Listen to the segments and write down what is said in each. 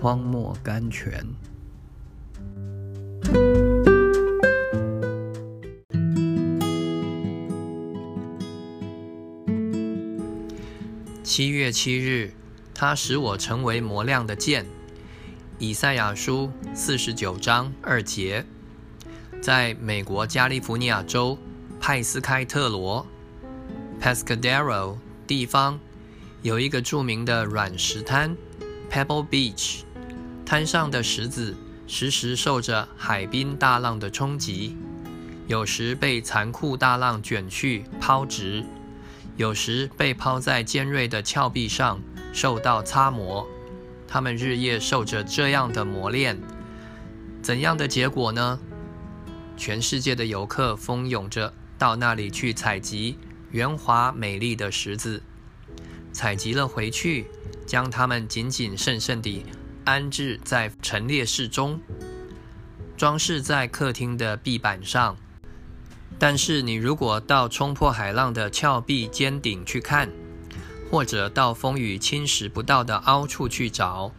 荒漠甘泉。七月七日，他使我成为磨亮的剑。以赛亚书四十九章二节，在美国加利福尼亚州派斯开特罗 （Pescadero） 地方，有一个著名的软石滩 （Pebble Beach）。滩上的石子时时受着海滨大浪的冲击，有时被残酷大浪卷去抛直。有时被抛在尖锐的峭壁上，受到擦磨。他们日夜受着这样的磨练，怎样的结果呢？全世界的游客蜂拥着到那里去采集圆滑美丽的石子，采集了回去，将它们紧紧慎慎地安置在陈列室中，装饰在客厅的壁板上。但是，你如果到冲破海浪的峭壁尖顶去看，或者到风雨侵蚀不到的凹处去找，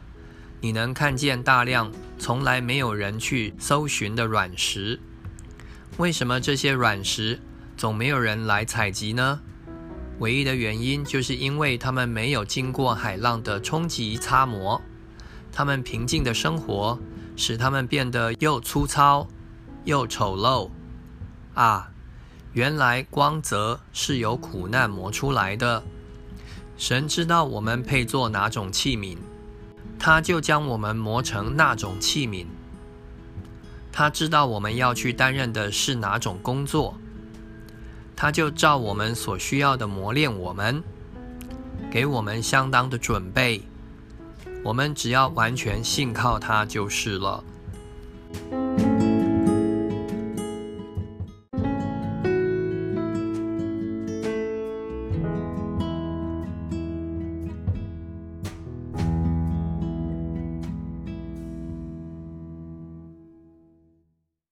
你能看见大量从来没有人去搜寻的软石。为什么这些软石总没有人来采集呢？唯一的原因就是因为它们没有经过海浪的冲击擦磨，他们平静的生活使他们变得又粗糙又丑陋。啊！原来光泽是由苦难磨出来的。神知道我们配做哪种器皿，他就将我们磨成那种器皿。他知道我们要去担任的是哪种工作，他就照我们所需要的磨练我们，给我们相当的准备。我们只要完全信靠他就是了。